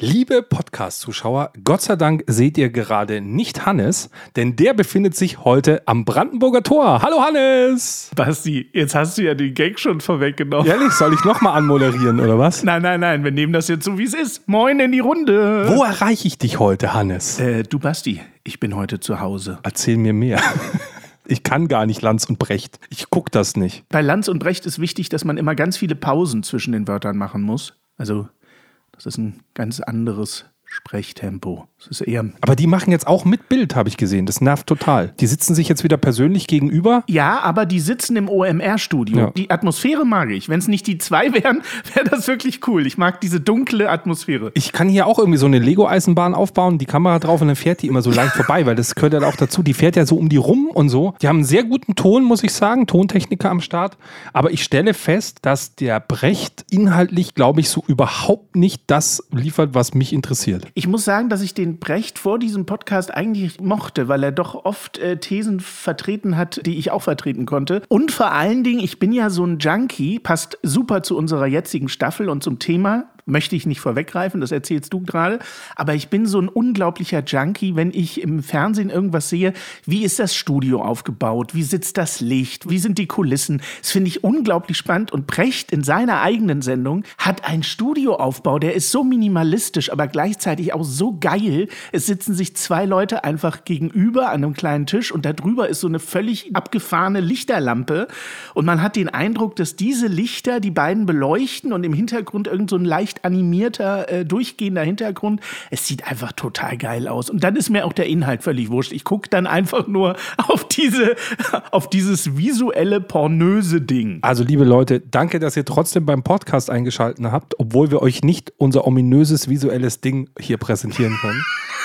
Liebe Podcast-Zuschauer, Gott sei Dank seht ihr gerade nicht Hannes, denn der befindet sich heute am Brandenburger Tor. Hallo Hannes! Basti, jetzt hast du ja den Gag schon vorweggenommen. Ehrlich, soll ich nochmal anmoderieren oder was? Nein, nein, nein, wir nehmen das jetzt so, wie es ist. Moin in die Runde. Wo erreiche ich dich heute, Hannes? Äh, du Basti, ich bin heute zu Hause. Erzähl mir mehr. Ich kann gar nicht Lanz und Brecht. Ich guck das nicht. Bei Lanz und Brecht ist wichtig, dass man immer ganz viele Pausen zwischen den Wörtern machen muss. Also das ist ein ganz anderes Sprechtempo. Das ist eher. Aber die machen jetzt auch mit Bild, habe ich gesehen. Das nervt total. Die sitzen sich jetzt wieder persönlich gegenüber. Ja, aber die sitzen im OMR-Studio. Ja. Die Atmosphäre mag ich. Wenn es nicht die zwei wären, wäre das wirklich cool. Ich mag diese dunkle Atmosphäre. Ich kann hier auch irgendwie so eine Lego-Eisenbahn aufbauen, die Kamera drauf und dann fährt die immer so leicht vorbei, weil das gehört ja auch dazu. Die fährt ja so um die rum und so. Die haben einen sehr guten Ton, muss ich sagen. Tontechniker am Start. Aber ich stelle fest, dass der Brecht inhaltlich, glaube ich, so überhaupt nicht das liefert, was mich interessiert. Ich muss sagen, dass ich den Brecht vor diesem Podcast eigentlich mochte, weil er doch oft äh, Thesen vertreten hat, die ich auch vertreten konnte. Und vor allen Dingen, ich bin ja so ein Junkie, passt super zu unserer jetzigen Staffel und zum Thema möchte ich nicht vorweggreifen, das erzählst du gerade. Aber ich bin so ein unglaublicher Junkie, wenn ich im Fernsehen irgendwas sehe. Wie ist das Studio aufgebaut? Wie sitzt das Licht? Wie sind die Kulissen? Das finde ich unglaublich spannend. Und Precht in seiner eigenen Sendung hat einen Studioaufbau, der ist so minimalistisch, aber gleichzeitig auch so geil. Es sitzen sich zwei Leute einfach gegenüber an einem kleinen Tisch und darüber ist so eine völlig abgefahrene Lichterlampe. Und man hat den Eindruck, dass diese Lichter die beiden beleuchten und im Hintergrund irgend so ein leicht leicht animierter, äh, durchgehender Hintergrund. Es sieht einfach total geil aus. Und dann ist mir auch der Inhalt völlig wurscht. Ich gucke dann einfach nur auf diese, auf dieses visuelle, pornöse Ding. Also, liebe Leute, danke, dass ihr trotzdem beim Podcast eingeschaltet habt, obwohl wir euch nicht unser ominöses visuelles Ding hier präsentieren können.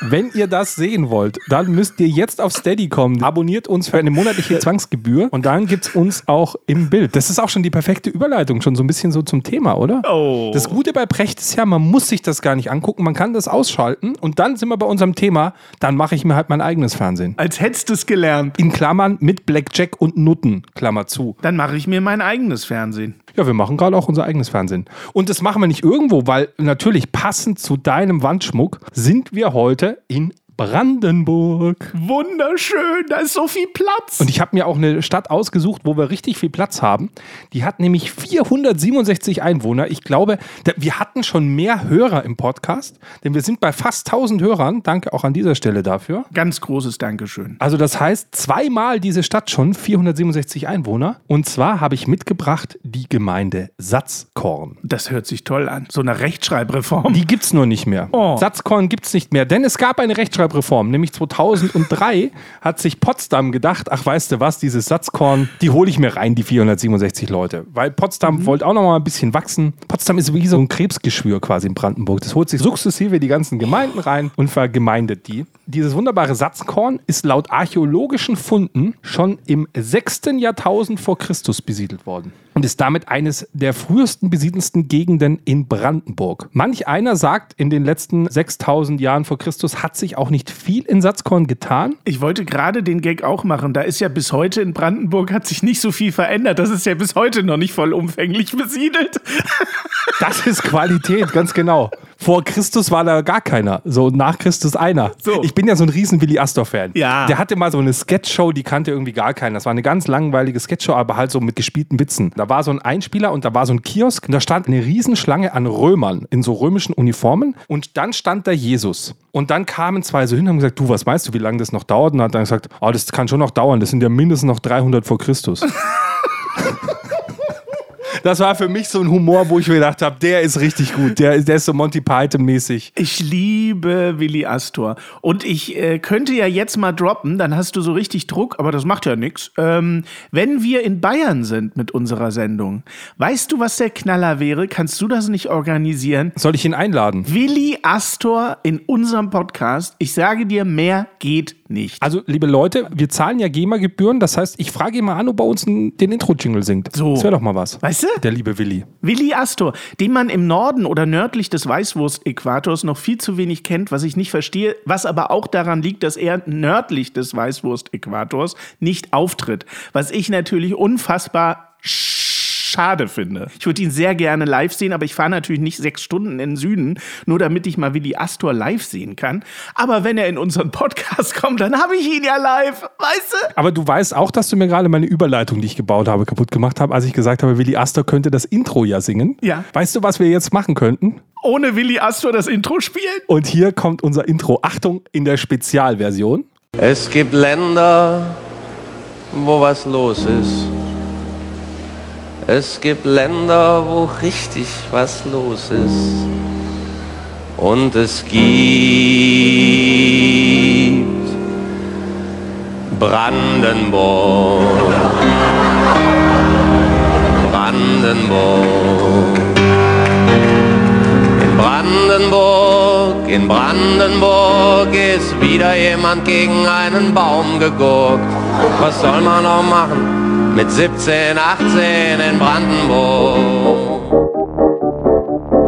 Wenn ihr das sehen wollt, dann müsst ihr jetzt auf Steady kommen. Abonniert uns für eine monatliche Zwangsgebühr und dann gibt es uns auch im Bild. Das ist auch schon die perfekte Überleitung, schon so ein bisschen so zum Thema, oder? Oh. Das Gute bei Precht ist ja, man muss sich das gar nicht angucken, man kann das ausschalten und dann sind wir bei unserem Thema, dann mache ich mir halt mein eigenes Fernsehen. Als hättest du es gelernt. In Klammern mit Blackjack und Nutten, Klammer zu. Dann mache ich mir mein eigenes Fernsehen. Ja, wir machen gerade auch unser eigenes Fernsehen. Und das machen wir nicht irgendwo, weil natürlich passend zu deinem Wandschmuck sind wir heute in Brandenburg. Wunderschön, da ist so viel Platz. Und ich habe mir auch eine Stadt ausgesucht, wo wir richtig viel Platz haben. Die hat nämlich 467 Einwohner. Ich glaube, wir hatten schon mehr Hörer im Podcast, denn wir sind bei fast 1000 Hörern. Danke auch an dieser Stelle dafür. Ganz großes Dankeschön. Also das heißt, zweimal diese Stadt schon, 467 Einwohner. Und zwar habe ich mitgebracht die Gemeinde Satzkorn. Das hört sich toll an. So eine Rechtschreibreform. Die gibt es nur nicht mehr. Oh. Satzkorn gibt es nicht mehr, denn es gab eine Rechtschreibreform. Rechtschreibreform. Nämlich 2003 hat sich Potsdam gedacht, ach weißt du was, dieses Satzkorn, die hole ich mir rein, die 467 Leute. Weil Potsdam mhm. wollte auch noch mal ein bisschen wachsen. Potsdam ist wie so ein Krebsgeschwür quasi in Brandenburg. Das holt sich sukzessive die ganzen Gemeinden rein und vergemeindet die. Dieses wunderbare Satzkorn ist laut archäologischen Funden schon im 6. Jahrtausend vor Christus besiedelt worden und ist damit eines der frühesten besiedelsten Gegenden in Brandenburg. Manch einer sagt, in den letzten 6000 Jahren vor Christus hat sich auch nicht viel in Satzkorn getan. Ich wollte gerade den Gag auch machen. Da ist ja bis heute in Brandenburg hat sich nicht so viel verändert. Das ist ja bis heute noch nicht vollumfänglich besiedelt. Das ist Qualität, ganz genau. Vor Christus war da gar keiner. So nach Christus einer. So. Ich bin ja so ein riesen Willi Astor-Fan. Ja. Der hatte mal so eine Sketchshow, die kannte irgendwie gar keiner. Das war eine ganz langweilige Sketchshow, aber halt so mit gespielten Witzen. Da war so ein Einspieler und da war so ein Kiosk und da stand eine Riesenschlange an Römern in so römischen Uniformen und dann stand da Jesus. Und dann kamen zwei so hin und haben gesagt, du, was weißt du, wie lange das noch dauert? Und hat dann gesagt, oh, das kann schon noch dauern, das sind ja mindestens noch 300 vor Christus. Das war für mich so ein Humor, wo ich mir gedacht habe, der ist richtig gut. Der, der ist so Monty Python-mäßig. Ich liebe Willi Astor. Und ich äh, könnte ja jetzt mal droppen, dann hast du so richtig Druck, aber das macht ja nichts. Ähm, wenn wir in Bayern sind mit unserer Sendung, weißt du, was der Knaller wäre? Kannst du das nicht organisieren? Soll ich ihn einladen? Willi Astor in unserem Podcast. Ich sage dir, mehr geht nicht. Also, liebe Leute, wir zahlen ja GEMA-Gebühren. Das heißt, ich frage ihn mal an, ob er uns den Intro-Jingle singt. So. Das wäre doch mal was. Weißt du? Der liebe Willi. Willi Astor, den man im Norden oder nördlich des Weißwurst-Äquators noch viel zu wenig kennt, was ich nicht verstehe, was aber auch daran liegt, dass er nördlich des Weißwurst-Äquators nicht auftritt. Was ich natürlich unfassbar schade finde. Ich würde ihn sehr gerne live sehen, aber ich fahre natürlich nicht sechs Stunden in den Süden, nur damit ich mal Willi Astor live sehen kann. Aber wenn er in unseren Podcast kommt, dann habe ich ihn ja live, weißt du? Aber du weißt auch, dass du mir gerade meine Überleitung, die ich gebaut habe, kaputt gemacht habe, als ich gesagt habe, Willi Astor könnte das Intro ja singen. Ja. Weißt du, was wir jetzt machen könnten? Ohne Willi Astor das Intro spielen? Und hier kommt unser Intro. Achtung, in der Spezialversion. Es gibt Länder, wo was los ist. Es gibt Länder, wo richtig was los ist. Und es gibt Brandenburg. Brandenburg. In Brandenburg, in Brandenburg ist wieder jemand gegen einen Baum gegurkt. Was soll man auch machen? Mit 17, 18 in Brandenburg.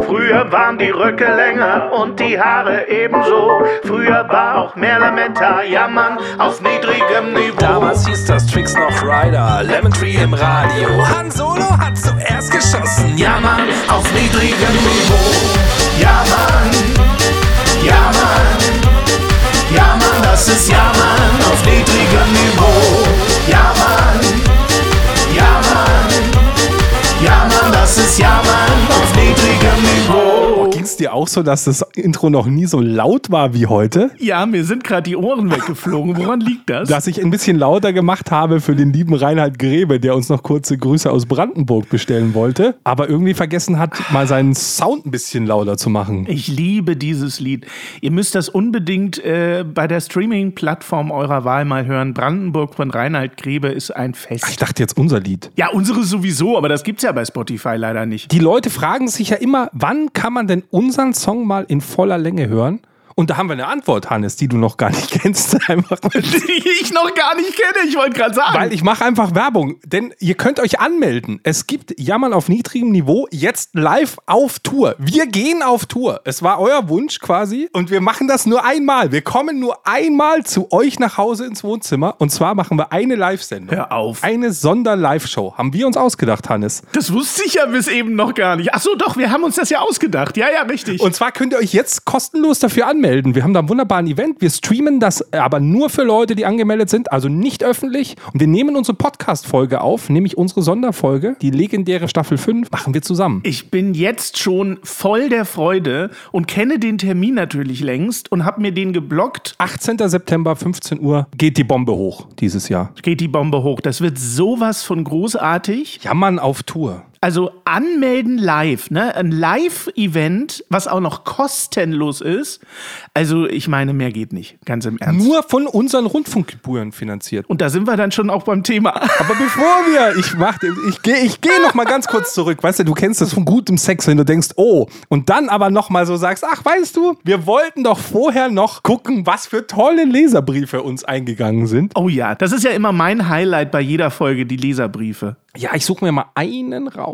Früher waren die Röcke länger und die Haare ebenso. Früher war auch mehr Lametta, jammern auf niedrigem Niveau. Damals hieß das Tricks noch Rider, Lemon Tree im Radio. Han Solo hat zuerst geschossen, Jammern auf niedrigem Niveau. Ja, dir auch so, dass das Intro noch nie so laut war wie heute? Ja, mir sind gerade die Ohren weggeflogen. Woran liegt das? Dass ich ein bisschen lauter gemacht habe für den lieben Reinhard Grebe, der uns noch kurze Grüße aus Brandenburg bestellen wollte, aber irgendwie vergessen hat, mal seinen Sound ein bisschen lauter zu machen. Ich liebe dieses Lied. Ihr müsst das unbedingt äh, bei der Streaming-Plattform eurer Wahl mal hören. Brandenburg von Reinhard Grebe ist ein Fest. Ach, ich dachte jetzt unser Lied. ja, unsere sowieso, aber das gibt's ja bei Spotify leider nicht. Die Leute fragen sich ja immer, wann kann man denn Song mal in voller Länge hören? Und da haben wir eine Antwort, Hannes, die du noch gar nicht kennst. Einfach Die ich noch gar nicht kenne, ich wollte gerade sagen. Weil ich mache einfach Werbung, denn ihr könnt euch anmelden. Es gibt Jammern auf niedrigem Niveau jetzt live auf Tour. Wir gehen auf Tour. Es war euer Wunsch quasi und wir machen das nur einmal. Wir kommen nur einmal zu euch nach Hause ins Wohnzimmer und zwar machen wir eine Live-Sendung. Hör auf. Eine Sonder-Live-Show. Haben wir uns ausgedacht, Hannes. das wusste ich ja bis eben noch gar nicht. Ach so, doch, wir haben uns das ja ausgedacht. Ja, ja, richtig. Und zwar könnt ihr euch jetzt kostenlos dafür anmelden. Wir haben da einen wunderbaren Event. Wir streamen das aber nur für Leute, die angemeldet sind, also nicht öffentlich. Und wir nehmen unsere Podcast-Folge auf, nämlich unsere Sonderfolge, die legendäre Staffel 5, machen wir zusammen. Ich bin jetzt schon voll der Freude und kenne den Termin natürlich längst und habe mir den geblockt. 18. September, 15 Uhr, geht die Bombe hoch dieses Jahr. Geht die Bombe hoch. Das wird sowas von großartig. Jammern auf Tour. Also anmelden live, ne? Ein Live-Event, was auch noch kostenlos ist. Also ich meine, mehr geht nicht, ganz im Ernst. Nur von unseren Rundfunkgebühren finanziert. und da sind wir dann schon auch beim Thema. Aber bevor wir, ich mach, ich gehe ich geh noch mal ganz kurz zurück. Weißt du, du kennst das von gutem Sex, wenn du denkst, oh, und dann aber noch mal so sagst, ach, weißt du, wir wollten doch vorher noch gucken, was für tolle Leserbriefe uns eingegangen sind. Oh ja, das ist ja immer mein Highlight bei jeder Folge, die Leserbriefe. Ja, ich suche mir mal einen raus.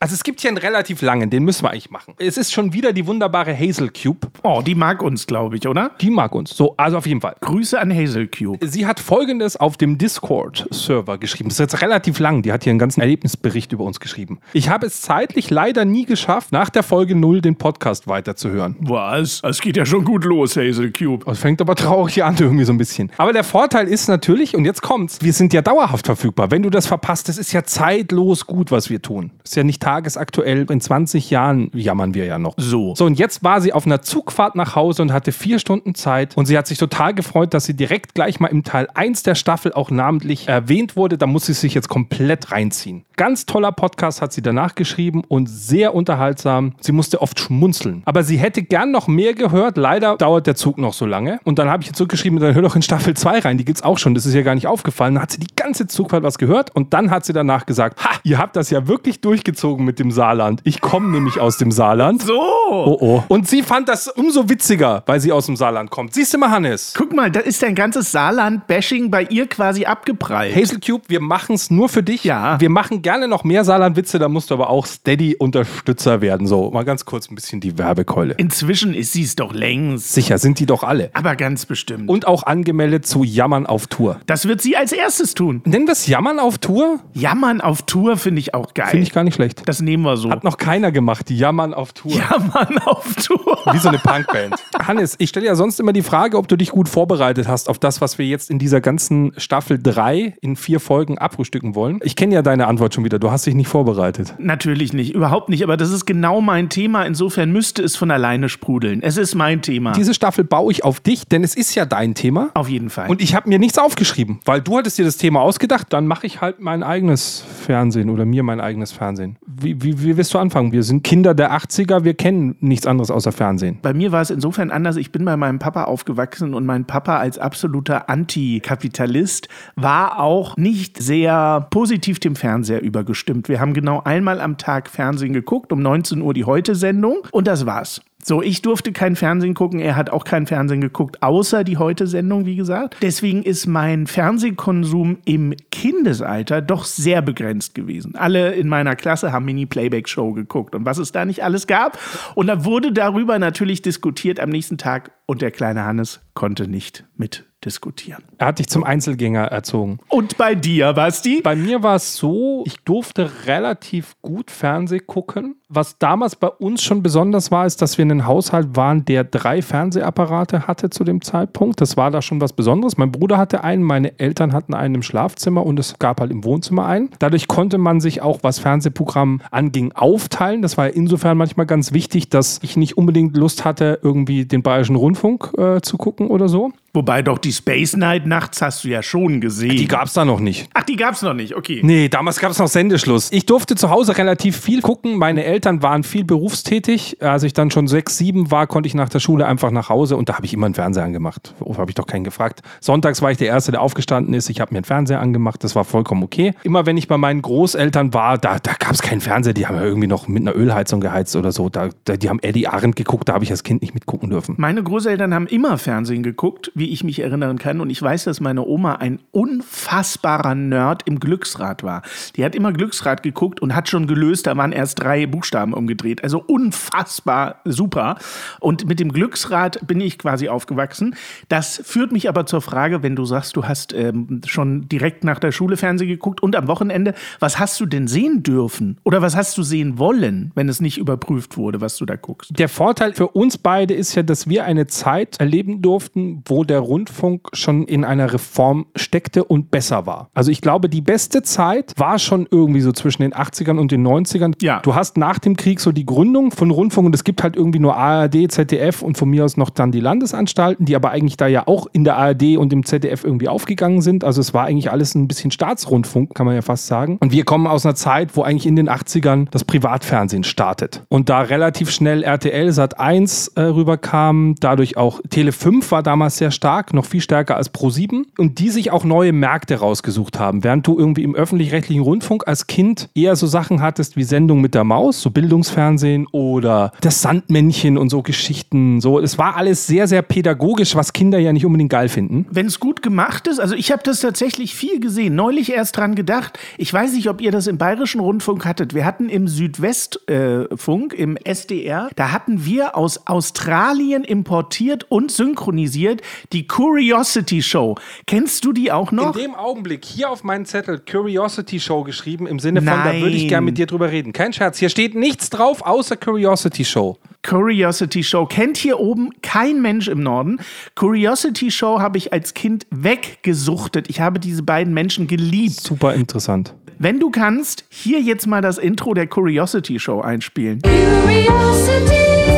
Also es gibt hier einen relativ langen, den müssen wir eigentlich machen. Es ist schon wieder die wunderbare Hazel Cube. Oh, die mag uns, glaube ich, oder? Die mag uns. So, also auf jeden Fall. Grüße an Hazel Cube. Sie hat folgendes auf dem Discord-Server geschrieben. Das ist jetzt relativ lang. Die hat hier einen ganzen Erlebnisbericht über uns geschrieben. Ich habe es zeitlich leider nie geschafft, nach der Folge 0 den Podcast weiterzuhören. Was? Es geht ja schon gut los, Hazel Cube. Das fängt aber traurig an, irgendwie so ein bisschen. Aber der Vorteil ist natürlich, und jetzt kommt's, wir sind ja dauerhaft verfügbar. Wenn du das verpasst, das ist ja zeitlos gut, was wir tun. Das ist ja nicht tagesaktuell. In 20 Jahren jammern wir ja noch. So. So, und jetzt war sie auf einer Zugfahrt nach Hause und hatte vier Stunden Zeit. Und sie hat sich total gefreut, dass sie direkt gleich mal im Teil 1 der Staffel auch namentlich erwähnt wurde. Da muss sie sich jetzt komplett reinziehen. Ganz toller Podcast hat sie danach geschrieben und sehr unterhaltsam. Sie musste oft schmunzeln. Aber sie hätte gern noch mehr gehört. Leider dauert der Zug noch so lange. Und dann habe ich ihr zurückgeschrieben, dann hör doch in Staffel 2 rein. Die gibt's auch schon. Das ist ihr gar nicht aufgefallen. Dann hat sie die ganze Zugfahrt was gehört und dann hat sie danach gesagt, ha, ihr habt das ja wirklich durchgezogen mit dem Saarland. Ich komme nämlich aus dem Saarland. So. Oh oh. Und sie fand das umso witziger, weil sie aus dem Saarland kommt. Siehst du mal, Hannes? Guck mal, da ist dein ganzes Saarland-Bashing bei ihr quasi abgeprallt. Hazel Cube, wir machen es nur für dich. Ja. Wir machen gerne noch mehr Saarland-Witze, da musst du aber auch Steady-Unterstützer werden. So, mal ganz kurz ein bisschen die Werbekeule. Inzwischen ist sie es doch längst. Sicher, sind die doch alle. Aber ganz bestimmt. Und auch angemeldet zu Jammern auf Tour. das wird sie als erstes tun. Nennen wir es Jammern auf Tour? Jammern auf Tour finde ich auch geil. Finde ich gar nicht schlecht. das nehmen wir so. Hat noch keiner gemacht, die Jammern auf Tour. Jammern auf Tour. Wie so eine Punkband. Hannes, ich stelle ja sonst immer die Frage, ob du dich gut vorbereitet hast auf das, was wir jetzt in dieser ganzen Staffel 3 in vier Folgen abfrühstücken wollen. Ich kenne ja deine Antwort schon wieder. Du hast dich nicht vorbereitet. Natürlich nicht, überhaupt nicht. Aber das ist genau mein Thema. Insofern müsste es von alleine sprudeln. Es ist mein Thema. Diese Staffel baue ich auf dich, denn es ist ja dein Thema. auf jeden Fall. Und ich habe mir nichts aufgeschrieben, weil du hattest dir das Thema ausgedacht. Dann mache ich halt mein eigenes Fernsehen oder mir mein eigenes Fernsehen. Wie, wie, wie willst du anfangen? Wir sind Kinder der 80er, wir kennen nichts anderes außer Fernsehen. Bei mir war es insofern anders. Ich bin bei meinem Papa aufgewachsen und mein Papa als absoluter Antikapitalist war auch nicht sehr positiv dem Fernseher übergestimmt. Wir haben genau einmal am Tag Fernsehen geguckt, um 19 Uhr die Heute-Sendung und das war's. So, ich durfte kein Fernsehen gucken, er hat auch kein Fernsehen geguckt, außer die Heute-Sendung, wie gesagt. Deswegen ist mein Fernsehkonsum im Kindesalter doch sehr begrenzt gewesen. Alle in meiner Klasse haben Mini-Playback-Show geguckt und was es da nicht alles gab. Und da wurde darüber natürlich diskutiert am nächsten Tag und der kleine Hannes konnte nicht mitdiskutieren. Er hat dich zum Einzelgänger erzogen. Und bei dir, Basti? Bei mir war es so, ich durfte relativ gut Fernseh gucken. Was damals bei uns schon besonders war, ist, dass wir in einem Haushalt waren, der drei Fernsehapparate hatte zu dem Zeitpunkt. Das war da schon was Besonderes. Mein Bruder hatte einen, meine Eltern hatten einen im Schlafzimmer und es gab halt im Wohnzimmer einen. Dadurch konnte man sich auch, was Fernsehprogramm anging, aufteilen. Das war insofern manchmal ganz wichtig, dass ich nicht unbedingt Lust hatte, irgendwie den Bayerischen Rundfunk äh, zu gucken oder so. Wobei doch die Space Night nachts hast du ja schon gesehen. Die gab es da noch nicht. Ach, die gab's noch nicht, okay. Nee, damals gab es noch Sendeschluss. Ich durfte zu Hause relativ viel gucken. Meine Eltern waren viel berufstätig. Als ich dann schon sechs, sieben war, konnte ich nach der Schule einfach nach Hause und da habe ich immer einen Fernseher angemacht. Oh, habe ich doch keinen gefragt. Sonntags war ich der Erste, der aufgestanden ist. Ich habe mir einen Fernseher angemacht. Das war vollkommen okay. Immer wenn ich bei meinen Großeltern war, da, da gab es keinen Fernseher. Die haben ja irgendwie noch mit einer Ölheizung geheizt oder so. Da, da, die haben Eddie Arendt geguckt. Da habe ich als Kind nicht mitgucken dürfen. Meine Großeltern haben immer Fernsehen geguckt, wie ich mich erinnern kann. Und ich weiß, dass meine Oma ein unfassbarer Nerd im Glücksrad war. Die hat immer Glücksrad geguckt und hat schon gelöst, da waren erst drei Buchstaben umgedreht. Also unfassbar super. Und mit dem Glücksrad bin ich quasi aufgewachsen. Das führt mich aber zur Frage, wenn du sagst, du hast ähm, schon direkt nach der Schule Fernsehen geguckt und am Wochenende, was hast du denn sehen dürfen? Oder was hast du sehen wollen, wenn es nicht überprüft wurde, was du da guckst? Der Vorteil für uns beide ist ja, dass wir eine Zeit erleben durften, wo der Rundfunk schon in einer Reform steckte und besser war. Also ich glaube, die beste Zeit war schon irgendwie so zwischen den 80ern und den 90ern. Ja. Du hast nach dem Krieg so die Gründung von Rundfunk und es gibt halt irgendwie nur ARD, ZDF und von mir aus noch dann die Landesanstalten, die aber eigentlich da ja auch in der ARD und im ZDF irgendwie aufgegangen sind. Also es war eigentlich alles ein bisschen Staatsrundfunk, kann man ja fast sagen. Und wir kommen aus einer Zeit, wo eigentlich in den 80ern das Privatfernsehen startet. Und da relativ schnell RTL Sat 1 äh, rüberkam, dadurch auch Tele 5 war damals sehr stark, noch viel stärker als Pro 7 und die sich auch neue Märkte rausgesucht haben. Während du irgendwie im öffentlich-rechtlichen Rundfunk als Kind eher so Sachen hattest wie Sendung mit der Maus, so Bildungsfernsehen oder das Sandmännchen und so Geschichten. So, es war alles sehr, sehr pädagogisch, was Kinder ja nicht unbedingt geil finden. Wenn es gut gemacht ist, also ich habe das tatsächlich viel gesehen, neulich erst dran gedacht. Ich weiß nicht, ob ihr das im Bayerischen Rundfunk hattet. Wir hatten im Südwestfunk, im SDR, da hatten wir aus Australien importiert und synchronisiert die Curiosity Show. Kennst du die auch noch? In dem Augenblick hier auf meinen Zettel Curiosity Show geschrieben, im Sinne von, da würde ich Nein. gerne mit dir drüber reden. Kein Scherz, hier steht nichts drauf außer Curiosity Show. Curiosity Show kennt hier oben kein Mensch im Norden. Curiosity Show habe ich als Kind weggesuchtet. Ich habe diese beiden Menschen geliebt. Super interessant. Wenn du kannst, hier jetzt mal das Intro der Curiosity Show einspielen. Ach,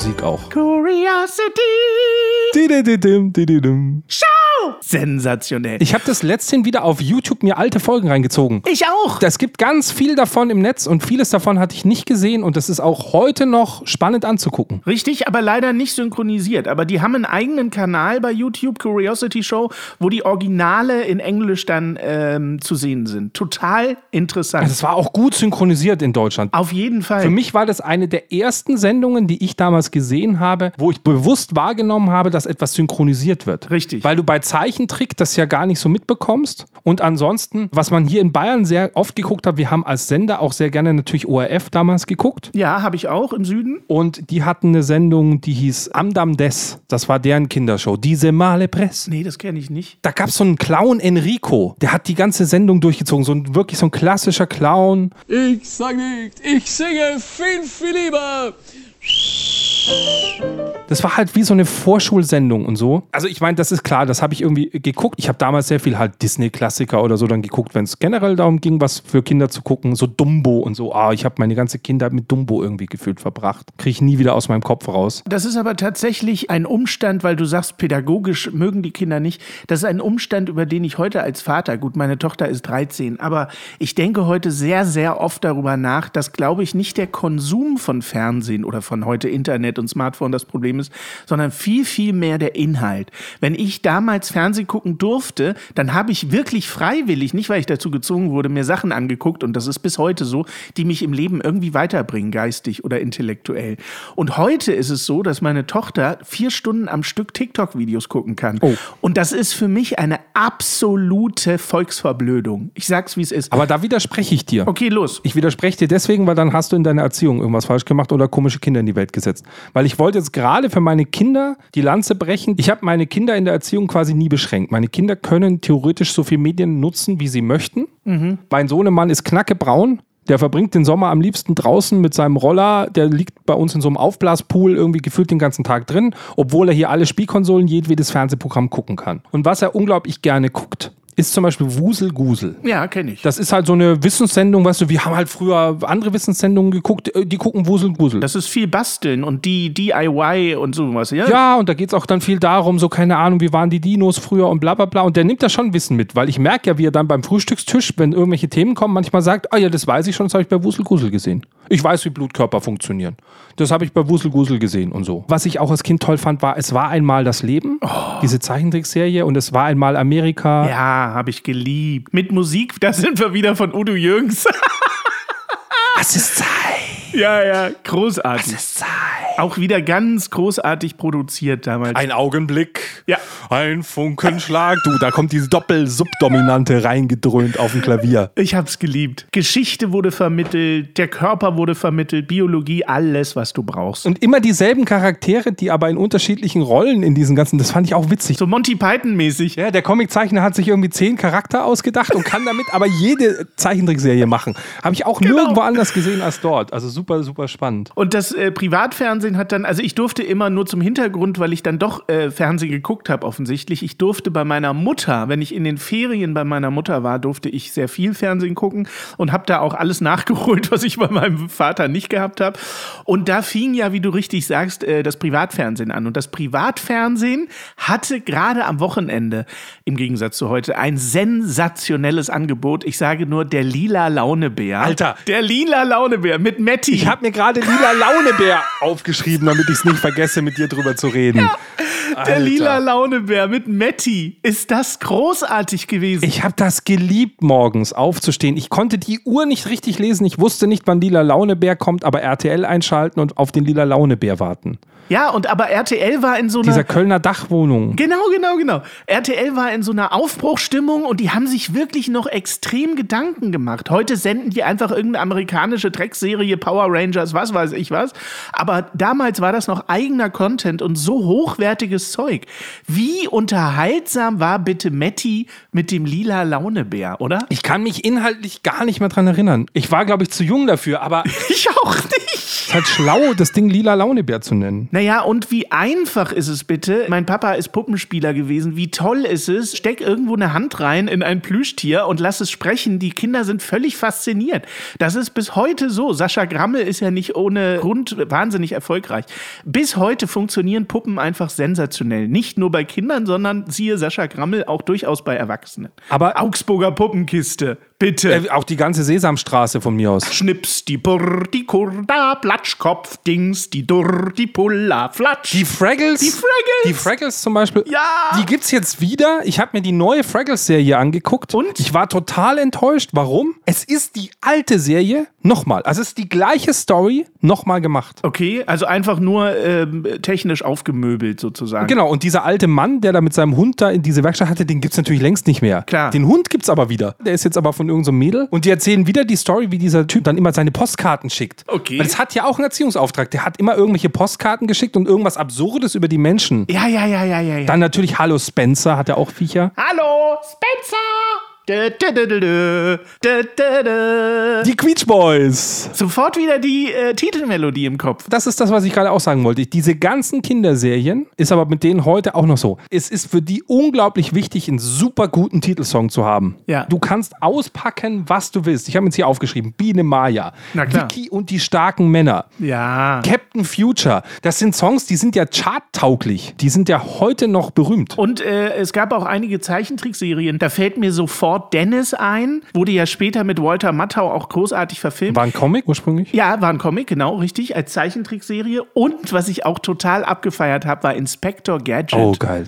Musik auch. Curiosity Didididim, dididim. Sensationell. Ich habe das letzthin wieder auf YouTube mir alte Folgen reingezogen. Ich auch. Es gibt ganz viel davon im Netz und vieles davon hatte ich nicht gesehen und das ist auch heute noch spannend anzugucken. Richtig, aber leider nicht synchronisiert. Aber die haben einen eigenen Kanal bei YouTube, Curiosity Show, wo die Originale in Englisch dann ähm, zu sehen sind. Total interessant. Also es war auch gut synchronisiert in Deutschland. Auf jeden Fall. Für mich war das eine der ersten Sendungen, die ich damals gesehen habe, wo ich bewusst wahrgenommen habe, dass etwas synchronisiert wird. Richtig. Weil du bei Zeichentrick das ja gar nicht so mitbekommst. Und ansonsten, was man hier in Bayern sehr oft geguckt hat, wir haben als Sender auch sehr gerne natürlich ORF damals geguckt. ja, habe ich auch im Süden. Und die hatten eine Sendung, die hieß Amdam des. Das war deren Kindershow. Diese Male Press. Nee, das kenne ich nicht. Da gab es so einen Clown Enrico, der hat die ganze Sendung durchgezogen. So ein wirklich so ein klassischer Clown. Ich sag nicht, ich singe viel, viel lieber. Das war halt wie so eine Vorschulsendung und so. Also ich meine, das ist klar, das habe ich irgendwie geguckt. Ich habe damals sehr viel halt Disney-Klassiker oder so dann geguckt, wenn es generell darum ging, was für Kinder zu gucken. So Dumbo und so. Ah, ich habe meine ganze Kindheit mit Dumbo irgendwie gefühlt verbracht. Kriege ich nie wieder aus meinem Kopf raus. Das ist aber tatsächlich ein Umstand, weil du sagst, pädagogisch mögen die Kinder nicht. Das ist ein Umstand, über den ich heute als Vater, gut, meine Tochter ist 13, aber ich denke heute sehr, sehr oft darüber nach, dass, glaube ich, nicht der Konsum von Fernsehen oder von heute Internet und Smartphone das Problem ist, sondern viel, viel mehr der Inhalt. Wenn ich damals Fernsehen gucken durfte, dann habe ich wirklich freiwillig, nicht weil ich dazu gezwungen wurde, mir Sachen angeguckt, und das ist bis heute so, die mich im Leben irgendwie weiterbringen, geistig oder intellektuell. Und heute ist es so, dass meine Tochter vier Stunden am Stück TikTok-Videos gucken kann. Oh. Und das ist für mich eine absolute Volksverblödung. Ich sag's, wie es ist. Aber da widerspreche ich dir. Okay, los. Ich widerspreche dir deswegen, weil dann hast du in deiner Erziehung irgendwas falsch gemacht oder komische Kinder in die Welt gesetzt. Weil ich wollte jetzt gerade für meine Kinder die Lanze brechen. Ich habe meine Kinder in der Erziehung quasi nie beschränkt. Meine Kinder können theoretisch so viel Medien nutzen, wie sie möchten. Mein Sohnemann ist knackebraun. Der verbringt den Sommer am liebsten draußen mit seinem Roller. Der liegt bei uns in so einem Aufblaspool irgendwie gefühlt den ganzen Tag drin, obwohl er hier alle Spielkonsolen, jedwedes Fernsehprogramm gucken kann. Und was er unglaublich gerne guckt, ist zum Beispiel Wuselgusel. Ja, kenne ich. Das ist halt so eine Wissenssendung, weißt du, wir haben halt früher andere Wissenssendungen geguckt, äh, die gucken Wuselgusel. Das ist viel Basteln und die DIY und sowas, ja? Ja, und da geht es auch dann viel darum, so keine Ahnung, wie waren die Dinos früher und bla bla bla. Und der nimmt da schon Wissen mit, weil ich merke ja, wie er dann beim Frühstückstisch, wenn irgendwelche Themen kommen, manchmal sagt, ah ja, das weiß ich schon, das habe ich bei Wuselgusel gesehen. Ich weiß, wie Blutkörper funktionieren. Das habe ich bei Wuselgusel gesehen und so. Was ich auch als Kind toll fand, war, es war einmal das Leben, diese Zeichentrickserie, und es war einmal Amerika. Ja, habe ich geliebt. Mit Musik, da sind wir wieder von Udo Jürgens. Es ist Zeit. Ja, ja, großartig. Auch wieder ganz großartig produziert damals. Ein Augenblick, Ja. ein Funkenschlag. Du, da kommt diese Doppel-Subdominante reingedröhnt auf dem Klavier. Ich hab's geliebt. Geschichte wurde vermittelt, der Körper wurde vermittelt, Biologie, alles, was du brauchst. Und immer dieselben Charaktere, die aber in unterschiedlichen Rollen in diesen ganzen, das fand ich auch witzig. So Monty Python-mäßig. Ja, der Comiczeichner hat sich irgendwie zehn Charakter ausgedacht und kann damit aber jede Zeichentrickserie machen. Habe ich auch Genau. nirgendwo anders gesehen als dort. Also super, super spannend. Und das äh, Privatfernsehen hat dann, also ich durfte immer nur zum Hintergrund, weil ich dann doch äh, Fernsehen geguckt habe, offensichtlich. Ich durfte bei meiner Mutter, wenn ich in den Ferien bei meiner Mutter war, durfte ich sehr viel Fernsehen gucken und habe da auch alles nachgeholt, was ich bei meinem Vater nicht gehabt habe. Und da fing ja, wie du richtig sagst, äh, das Privatfernsehen an. Und das Privatfernsehen hatte gerade am Wochenende, im Gegensatz zu heute, ein sensationelles Angebot. Ich sage nur der lila Launebär. Alter. Der lila Launebär mit Matti. Ich habe mir gerade lila Launebär aufgeschrieben, damit ich es nicht vergesse, mit dir drüber zu reden. Der Alter. lila Launebär mit Matti. Ist das großartig gewesen? Ich habe das geliebt, morgens aufzustehen. Ich konnte die Uhr nicht richtig lesen. Ich wusste nicht, wann lila Launebär kommt, aber RTL einschalten und auf den lila Launebär warten. ja, und aber RTL war in so einer. Dieser Kölner Dachwohnung. Genau, genau, genau. RTL war in so einer Aufbruchstimmung und die haben sich wirklich noch extrem Gedanken gemacht. Heute senden die einfach irgendeine amerikanische Dreckserie, Power Rangers, was weiß ich was. Aber damals war das noch eigener Content und so hochwertige absurdes Zeug. Wie unterhaltsam war bitte Matti mit dem lila Launebär, oder? Ich kann mich inhaltlich gar nicht mehr dran erinnern. Ich war, glaube ich, zu jung dafür, aber Ich auch nicht. Ist halt schlau, das Ding lila Launebär zu nennen. Naja, und wie einfach ist es bitte? Mein Papa ist Puppenspieler gewesen. Wie toll ist es? Steck irgendwo eine Hand rein in ein Plüschtier und lass es sprechen. Die Kinder sind völlig fasziniert. Das ist bis heute so. Sascha Grammel ist ja nicht ohne Grund wahnsinnig erfolgreich. Bis heute funktionieren Puppen einfach sensationell. Nicht nur bei Kindern, sondern siehe Sascha Grammel auch durchaus bei Erwachsenen. Aber- Augsburger Puppenkiste, bitte. Äh, auch die ganze Sesamstraße von mir aus. Schnips, die Purr, die Kurda, Platschkopf, Dings, die Durr, die Pulla, Flatsch. Die Fraggles. Die Fraggles. Die Fraggles zum Beispiel. Ja. Die gibt's jetzt wieder. Ich habe mir die neue Fraggles-Serie angeguckt. Und? Ich war total enttäuscht. Warum? Es ist die alte Serie nochmal. Also es ist die gleiche Story nochmal gemacht. Okay, also einfach nur ähm, technisch aufgemöbelt sozusagen. Genau, und dieser alte Mann, der da mit seinem Hund da in diese Werkstatt hatte, den gibt's natürlich längst nicht mehr. Klar. Den Hund gibt's aber wieder. Der ist jetzt aber von irgendeinem so Mädel. Und die erzählen wieder die Story, wie dieser Typ dann immer seine Postkarten schickt. Okay. Weil es hat ja auch einen Erziehungsauftrag. Der hat immer irgendwelche Postkarten geschickt und irgendwas Absurdes über die Menschen. Ja, ja, ja, ja, ja. ja. Dann natürlich Hallo Spencer, hat er auch Viecher. Hallo, Spencer! Die Queech Boys. Sofort wieder die äh, Titelmelodie im Kopf. Das ist das, was ich gerade auch sagen wollte. Diese ganzen Kinderserien ist aber mit denen heute auch noch so. Es ist für die unglaublich wichtig, einen super guten Titelsong zu haben. Ja. Du kannst auspacken, was du willst. Ich habe jetzt hier aufgeschrieben: Biene Maya. Vicky und die starken Männer, Ja. Captain Future. Das sind Songs, die sind ja charttauglich. Die sind ja heute noch berühmt. Und äh, es gab auch einige Zeichentrickserien. Da fällt mir sofort Dennis ein. Wurde ja später mit Walter Matthau auch großartig verfilmt. War ein Comic ursprünglich? Ja, war ein Comic, genau, richtig, als Zeichentrickserie. Und was ich auch total abgefeiert habe, war Inspector Gadget. Oh, geil.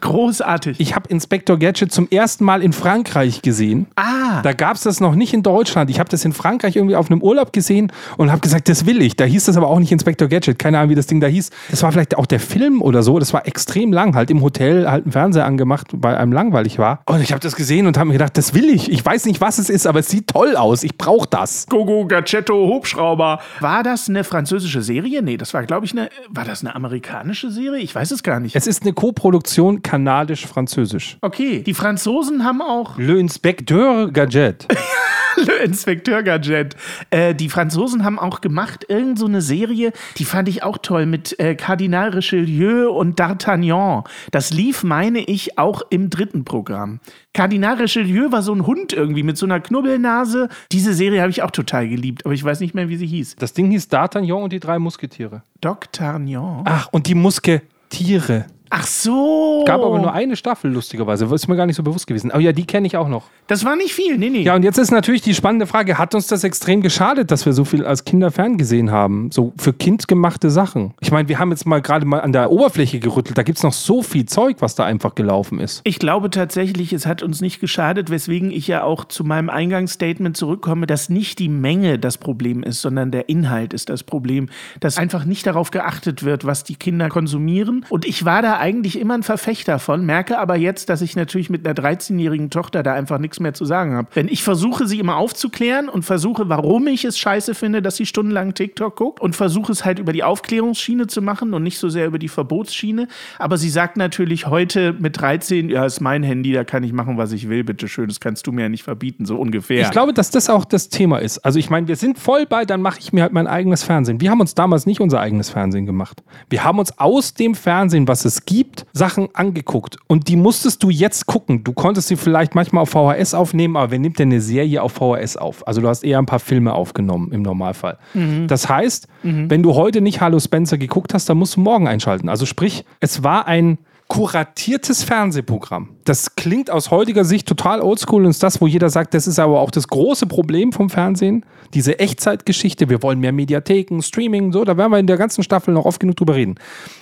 Großartig. Ich habe Inspector Gadget zum ersten Mal in Frankreich gesehen. ah, Da gab es das noch nicht in Deutschland. Ich habe das in Frankreich irgendwie auf einem Urlaub gesehen und habe gesagt, das will ich. Da hieß das aber auch nicht Inspector Gadget. Keine Ahnung, wie das Ding da hieß. Das war vielleicht auch der Film oder so. Das war extrem lang. Halt im Hotel, halt einen Fernseher angemacht, bei einem langweilig war. Und ich habe das gesehen und habe mir gedacht, das will ich. Ich weiß nicht, was es ist, aber es sieht toll aus. Ich brauche das. Gogo Gadgetto Hubschrauber. War das eine französische Serie? Nee, das war, glaube ich, eine. War das eine amerikanische Serie? Ich weiß es gar nicht. Es ist eine Koproduktion kanadisch-französisch. Okay, die Franzosen haben auch Le Inspecteur Gadget. Le Inspekteur Gadget. Äh, die Franzosen haben auch gemacht irgend so eine Serie, die fand ich auch toll mit äh, Kardinal Richelieu und D'Artagnan. Das lief, meine ich, auch im dritten Programm. Kardinal Richelieu war so ein Hund irgendwie mit so einer Knubbelnase. Diese Serie habe ich auch total geliebt, aber ich weiß nicht mehr, wie sie hieß. Das Ding hieß D'Artagnan und die drei Musketiere. D'Artagnan. Ach, und die Musketiere. Ach so. Gab aber nur eine Staffel, lustigerweise. Ist mir gar nicht so bewusst gewesen. Aber ja, die kenne ich auch noch. Das war nicht viel, nee, nee. Ja, und jetzt ist natürlich die spannende Frage: Hat uns das extrem geschadet, dass wir so viel als Kinder ferngesehen haben? So für Kind gemachte Sachen. Ich meine, wir haben jetzt mal gerade mal an der Oberfläche gerüttelt. Da gibt es noch so viel Zeug, was da einfach gelaufen ist. Ich glaube tatsächlich, es hat uns nicht geschadet, weswegen ich ja auch zu meinem Eingangsstatement zurückkomme, dass nicht die Menge das Problem ist, sondern der Inhalt ist das Problem, dass einfach nicht darauf geachtet wird, was die Kinder konsumieren. Und ich war da eigentlich immer ein Verfechter von, merke aber jetzt, dass ich natürlich mit einer 13-jährigen Tochter da einfach nichts mehr zu sagen habe. Wenn ich versuche, sie immer aufzuklären und versuche, warum ich es scheiße finde, dass sie stundenlang TikTok guckt und versuche es halt über die Aufklärungsschiene zu machen und nicht so sehr über die Verbotsschiene. Aber sie sagt natürlich heute mit 13, ja, ist mein Handy, da kann ich machen, was ich will, bitteschön, das kannst du mir ja nicht verbieten, so ungefähr. Ich glaube, dass das auch das Thema ist. Also ich meine, wir sind voll bei, dann mache ich mir halt mein eigenes Fernsehen. Wir haben uns damals nicht unser eigenes Fernsehen gemacht. Wir haben uns aus dem Fernsehen, was es gibt, Sachen angeguckt. Und die musstest du jetzt gucken. Du konntest sie vielleicht manchmal auf VHS aufnehmen, aber wer nimmt denn eine Serie auf VHS auf? Also du hast eher ein paar Filme aufgenommen im Normalfall. Das heißt, wenn du heute nicht Hallo Spencer geguckt hast, dann musst du morgen einschalten. Also sprich, es war ein kuratiertes Fernsehprogramm. Das klingt aus heutiger Sicht total oldschool und ist das, wo jeder sagt, das ist aber auch das große Problem vom Fernsehen. Diese Echtzeitgeschichte, wir wollen mehr Mediatheken, Streaming, so, da werden wir in der ganzen Staffel noch oft genug drüber reden.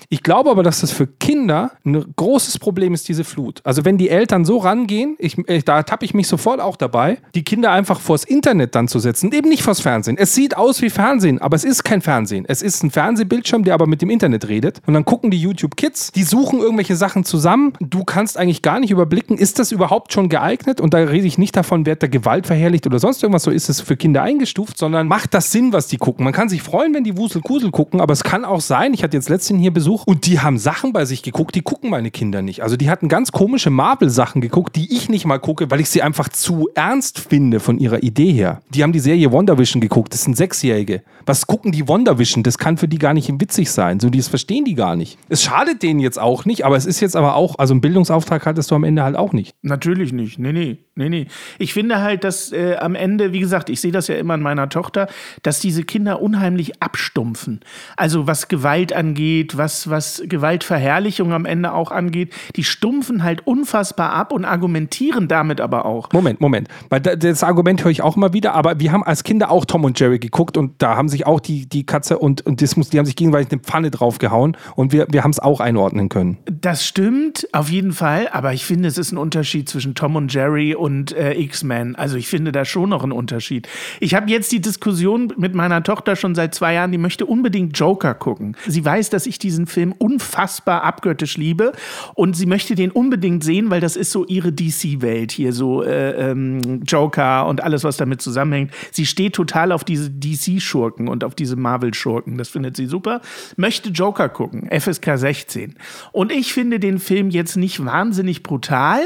Ich glaube aber, dass das für Kinder ein großes Problem ist, diese Flut. Also wenn die Eltern so rangehen, ich, ich, da tappe ich mich sofort auch dabei, die Kinder einfach vors Internet dann zu setzen, eben nicht vors Fernsehen. Es sieht aus wie Fernsehen, aber es ist kein Fernsehen. Es ist ein Fernsehbildschirm, der aber mit dem Internet redet. Und dann gucken die YouTube Kids, die suchen irgendwelche Sachen zusammen. Du kannst eigentlich gar nicht überblicken, ist das überhaupt schon geeignet? Und da rede ich nicht davon, wird der Gewalt verherrlicht oder sonst irgendwas, so ist es für Kinder eingestuft, sondern macht das Sinn, was die gucken. Man kann sich freuen, wenn die Wusel-Kusel gucken, aber es kann auch sein, ich hatte jetzt letztens hier Besuch und die haben Sachen bei sich geguckt, die gucken meine Kinder nicht. Also die hatten ganz komische Marvel-Sachen geguckt, die ich nicht mal gucke, weil ich sie einfach zu ernst finde von ihrer Idee her. Die haben die Serie WandaVision geguckt, das sind Sechsjährige. Was gucken die WandaVision? Das kann für die gar nicht witzig sein. So, das verstehen die gar nicht. Es schadet denen jetzt auch nicht, aber es ist jetzt aber auch, also einen Bildungsauftrag hattest du am Ende halt auch nicht. Natürlich nicht. Nee, nee, nee, nee. Ich finde halt, dass äh, am Ende, wie gesagt, ich sehe das ja immer an meiner Tochter, dass diese Kinder unheimlich abstumpfen. Also was Gewalt angeht, was, was Gewaltverherrlichung am Ende auch angeht, die stumpfen halt unfassbar ab und argumentieren damit aber auch. Moment, Moment. Weil da- das Argument höre ich auch immer wieder, aber wir haben als Kinder auch Tom und Jerry geguckt und da haben sich auch die, die Katze und, und Dismus, die haben sich gegenseitig eine Pfanne draufgehauen und wir, wir haben es auch einordnen können. Das stimmt, auf jeden Fall, aber ich finde, es ist ein Unterschied zwischen Tom und Jerry und äh, X-Men. Also ich finde da schon noch einen Unterschied. Ich habe jetzt die Diskussion mit meiner Tochter schon seit zwei Jahren, die möchte unbedingt Joker gucken. Sie weiß, dass ich diesen Film unfassbar abgöttisch liebe und sie möchte den unbedingt sehen, weil das ist so ihre DC-Welt hier, so äh, ähm, Joker und alles, was damit zusammenhängt. Sie steht total auf diese DC-Schurken und auf diese Marvel-Schurken. Das findet sie super. Möchte Joker gucken, FSK 16. Und ich finde den Film jetzt nicht wahnsinnig brutal,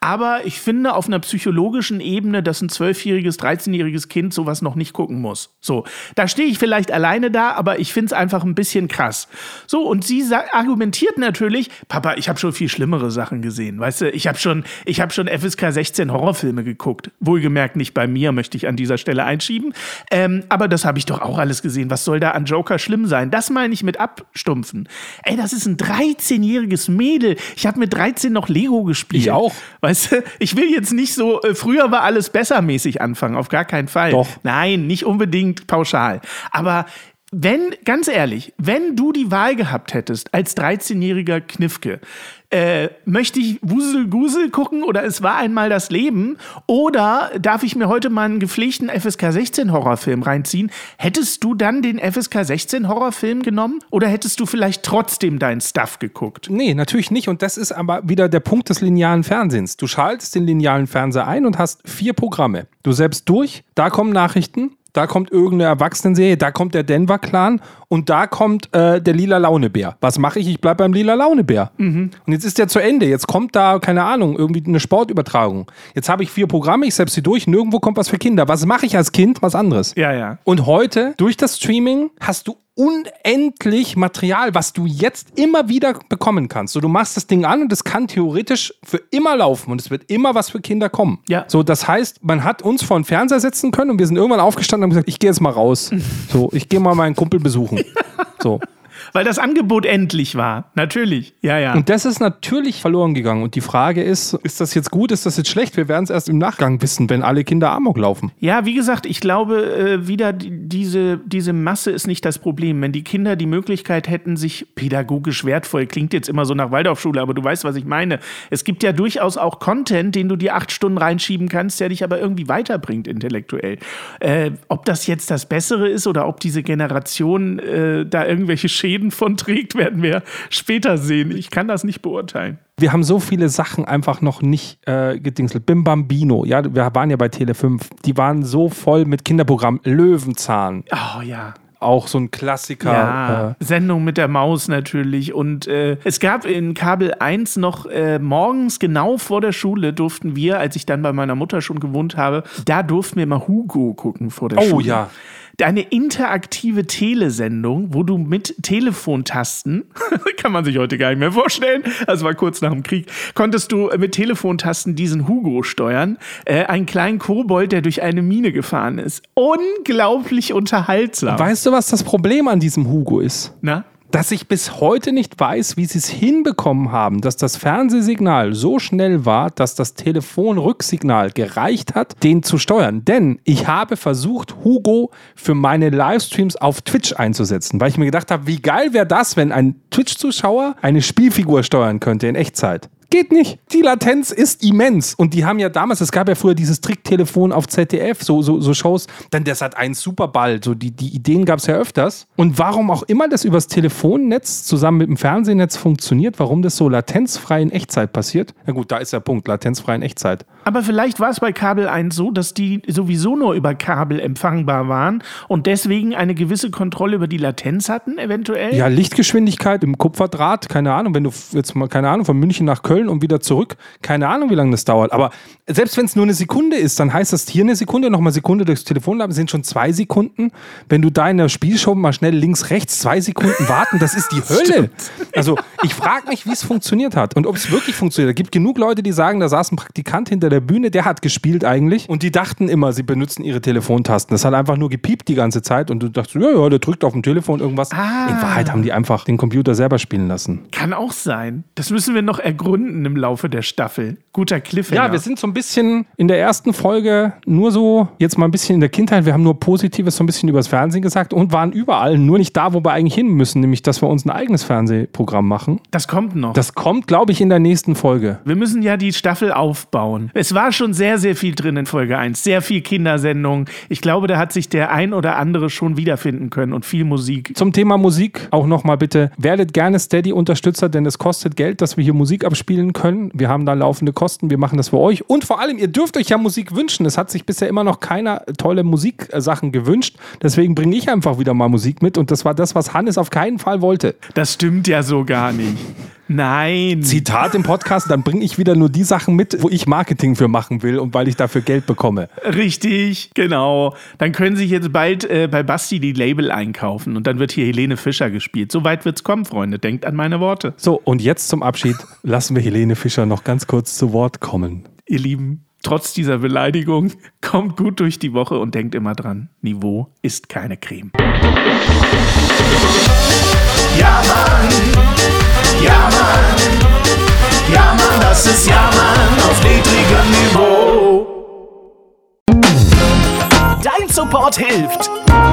aber ich finde auf einer psychologischen Ebene, dass ein 12-jähriges, 13-jähriges Kind sowas noch nicht gucken muss. So, da stehe ich vielleicht alleine da, aber ich finde es einfach ein bisschen krass. So, und sie argumentiert natürlich, Papa, ich habe schon viel schlimmere Sachen gesehen. Weißt du, ich habe schon, ich habe schon FSK 16 Horrorfilme geguckt. Wohlgemerkt nicht bei mir, möchte ich an dieser Stelle einschieben. Ähm, aber das habe ich doch auch alles gesehen. Was soll da an Joker schlimm sein? Das meine ich mit abstumpfen. Ey, das ist ein 13-jähriges Mädel. Ich habe mit 13 noch Lego gespielt. Ich auch. Weißt du, ich will jetzt nicht so, äh, früher war alles besser mäßig anfangen, auf gar keinen Fall. Doch. Nein, nicht unbedingt pauschal. Aber wenn, ganz ehrlich, wenn du die Wahl gehabt hättest als 13-jähriger Kniffke, äh, möchte ich Wusel Gusel gucken oder es war einmal das Leben oder darf ich mir heute mal einen gepflegten FSK 16 Horrorfilm reinziehen? Hättest du dann den FSK 16 Horrorfilm genommen oder hättest du vielleicht trotzdem deinen Stuff geguckt? Nee, natürlich nicht. Und das ist aber wieder der Punkt des linearen Fernsehens. Du schaltest den linearen Fernseher ein und hast vier Programme. Du selbst durch, da kommen Nachrichten, da kommt irgendeine Erwachsenenserie, da kommt der Denver-Clan und da kommt äh, der lila Launebär. Was mache ich? Ich bleibe beim lila Launebär. Und jetzt ist der zu Ende. Jetzt kommt da, keine Ahnung, irgendwie eine Sportübertragung. Jetzt habe ich vier Programme, ich selbst sie durch, nirgendwo kommt was für Kinder. Was mache ich als Kind? Was anderes. Ja, ja. Und heute, durch das Streaming, hast du unendlich Material, was du jetzt immer wieder bekommen kannst. So, du machst das Ding an und es kann theoretisch für immer laufen und es wird immer was für Kinder kommen. Ja. So, das heißt, man hat uns vor den Fernseher setzen können und wir sind irgendwann aufgestanden und haben gesagt, ich gehe jetzt mal raus. So, ich gehe mal meinen Kumpel besuchen. So. Weil das Angebot endlich war. Natürlich. Ja, ja. Und das ist natürlich verloren gegangen. Und die Frage ist, ist das jetzt gut, ist das jetzt schlecht? Wir werden es erst im Nachgang wissen, wenn alle Kinder Amok laufen. Ja, wie gesagt, ich glaube, äh, wieder die- diese, diese Masse ist nicht das Problem. Wenn die Kinder die Möglichkeit hätten, sich pädagogisch wertvoll, klingt jetzt immer so nach Waldorfschule, aber du weißt, was ich meine. Es gibt ja durchaus auch Content, den du dir acht Stunden reinschieben kannst, der dich aber irgendwie weiterbringt intellektuell. Äh, ob das jetzt das Bessere ist oder ob diese Generation äh, da irgendwelche Schäden von trägt, werden wir später sehen. Ich kann das nicht beurteilen. Wir haben so viele Sachen einfach noch nicht äh, gedingselt. Bim Bambino, ja, wir waren ja bei Tele 5. Die waren so voll mit Kinderprogramm. Löwenzahn, Oh ja. auch so ein Klassiker. Ja, Äh, Sendung mit der Maus natürlich. Und äh, es gab in Kabel 1 noch äh, morgens genau vor der Schule durften wir, als ich dann bei meiner Mutter schon gewohnt habe, da durften wir mal Hugo gucken vor der Oh, Schule. ja. Eine interaktive Telesendung, wo du mit Telefontasten, kann man sich heute gar nicht mehr vorstellen, das war kurz nach dem Krieg, konntest du mit Telefontasten diesen Hugo steuern. Äh, einen kleinen Kobold, der durch eine Mine gefahren ist. Unglaublich unterhaltsam. weißt du, was das Problem an diesem Hugo ist? Na? Dass ich bis heute nicht weiß, wie sie es hinbekommen haben, dass das Fernsehsignal so schnell war, dass das Telefonrücksignal gereicht hat, den zu steuern. Denn ich habe versucht, Hugo für meine Livestreams auf Twitch einzusetzen, weil ich mir gedacht habe, wie geil wäre das, wenn ein Twitch-Zuschauer eine Spielfigur steuern könnte in Echtzeit. Geht nicht. Die Latenz ist immens. Und die haben ja damals, es gab ja früher dieses Tricktelefon auf ZDF, so, so, so Shows, dann der Sat 1 Superball, so die, die Ideen gab es ja öfters. Und warum auch immer das übers Telefonnetz zusammen mit dem Fernsehnetz funktioniert, warum das so latenzfrei in Echtzeit passiert, na gut, da ist der Punkt, latenzfrei in Echtzeit. Aber vielleicht war es bei Kabel 1 so, dass die sowieso nur über Kabel empfangbar waren und deswegen eine gewisse Kontrolle über die Latenz hatten, eventuell. Ja, Lichtgeschwindigkeit im Kupferdraht, keine Ahnung, wenn du jetzt mal, keine Ahnung, von München nach Köln und wieder zurück, keine Ahnung, wie lange das dauert. Aber selbst wenn es nur eine Sekunde ist, dann heißt das hier eine Sekunde, nochmal Sekunde durchs Telefon, sind schon zwei Sekunden. Wenn du da in der Spielshow mal schnell links, rechts zwei Sekunden warten, das ist die Hölle. Also ich frage mich, wie es funktioniert hat und ob es wirklich funktioniert. Es gibt genug Leute, die sagen, da saß ein Praktikant hinter der Bühne, der hat gespielt eigentlich und die dachten immer, sie benutzen ihre Telefontasten. Das hat einfach nur gepiept die ganze Zeit und du dachtest, ja, ja, der drückt auf dem Telefon irgendwas. Ah. In Wahrheit haben die einfach den Computer selber spielen lassen. Kann auch sein. Das müssen wir noch ergründen im Laufe der Staffel. Guter Cliffhanger. Ja, wir sind so ein bisschen in der ersten Folge nur so, jetzt mal ein bisschen in der Kindheit, wir haben nur Positives so ein bisschen übers Fernsehen gesagt und waren überall, nur nicht da, wo wir eigentlich hin müssen, nämlich, dass wir uns ein eigenes Fernsehprogramm machen. das kommt noch. Das kommt, glaube ich, in der nächsten Folge. wir müssen ja die Staffel aufbauen. Es war schon sehr, sehr viel drin in Folge 1. Sehr viel Kindersendung. Ich glaube, da hat sich der ein oder andere schon wiederfinden können und viel Musik. Zum Thema Musik auch nochmal bitte, werdet gerne Steady-Unterstützer, denn es kostet Geld, dass wir hier Musik abspielen können. Wir haben da laufende Kosten, wir machen das für euch. Und vor allem, ihr dürft euch ja Musik wünschen. Es hat sich bisher immer noch keiner tolle Musiksachen gewünscht. Deswegen bringe ich einfach wieder mal Musik mit. Und das war das, was Hannes auf keinen Fall wollte. Das stimmt ja so gar nicht. Nein. Zitat im Podcast, dann bringe ich wieder nur die Sachen mit, wo ich Marketing für machen will und weil ich dafür Geld bekomme. Richtig, genau. Dann können sich jetzt bald äh, bei Basti die Label einkaufen und dann wird hier Helene Fischer gespielt. So weit wird's kommen, Freunde. Denkt an meine Worte. So, und jetzt zum Abschied lassen wir Helene Fischer noch ganz kurz zu Wort kommen. Ihr Lieben, trotz dieser Beleidigung, kommt gut durch die Woche und denkt immer dran, Niveau ist keine Creme. Support hilft.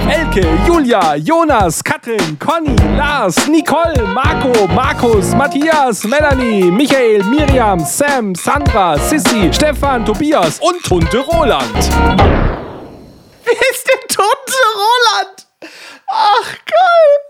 Jakob, Elke, Julia, Jonas, Katrin, Conny, Lars, Nicole, Marco, Markus, Matthias, Melanie, Michael, Miriam, Sam, Sandra, Sissy, Stefan, Tobias und Tunte Roland. Wer ist denn Tunte Roland? Ach, geil!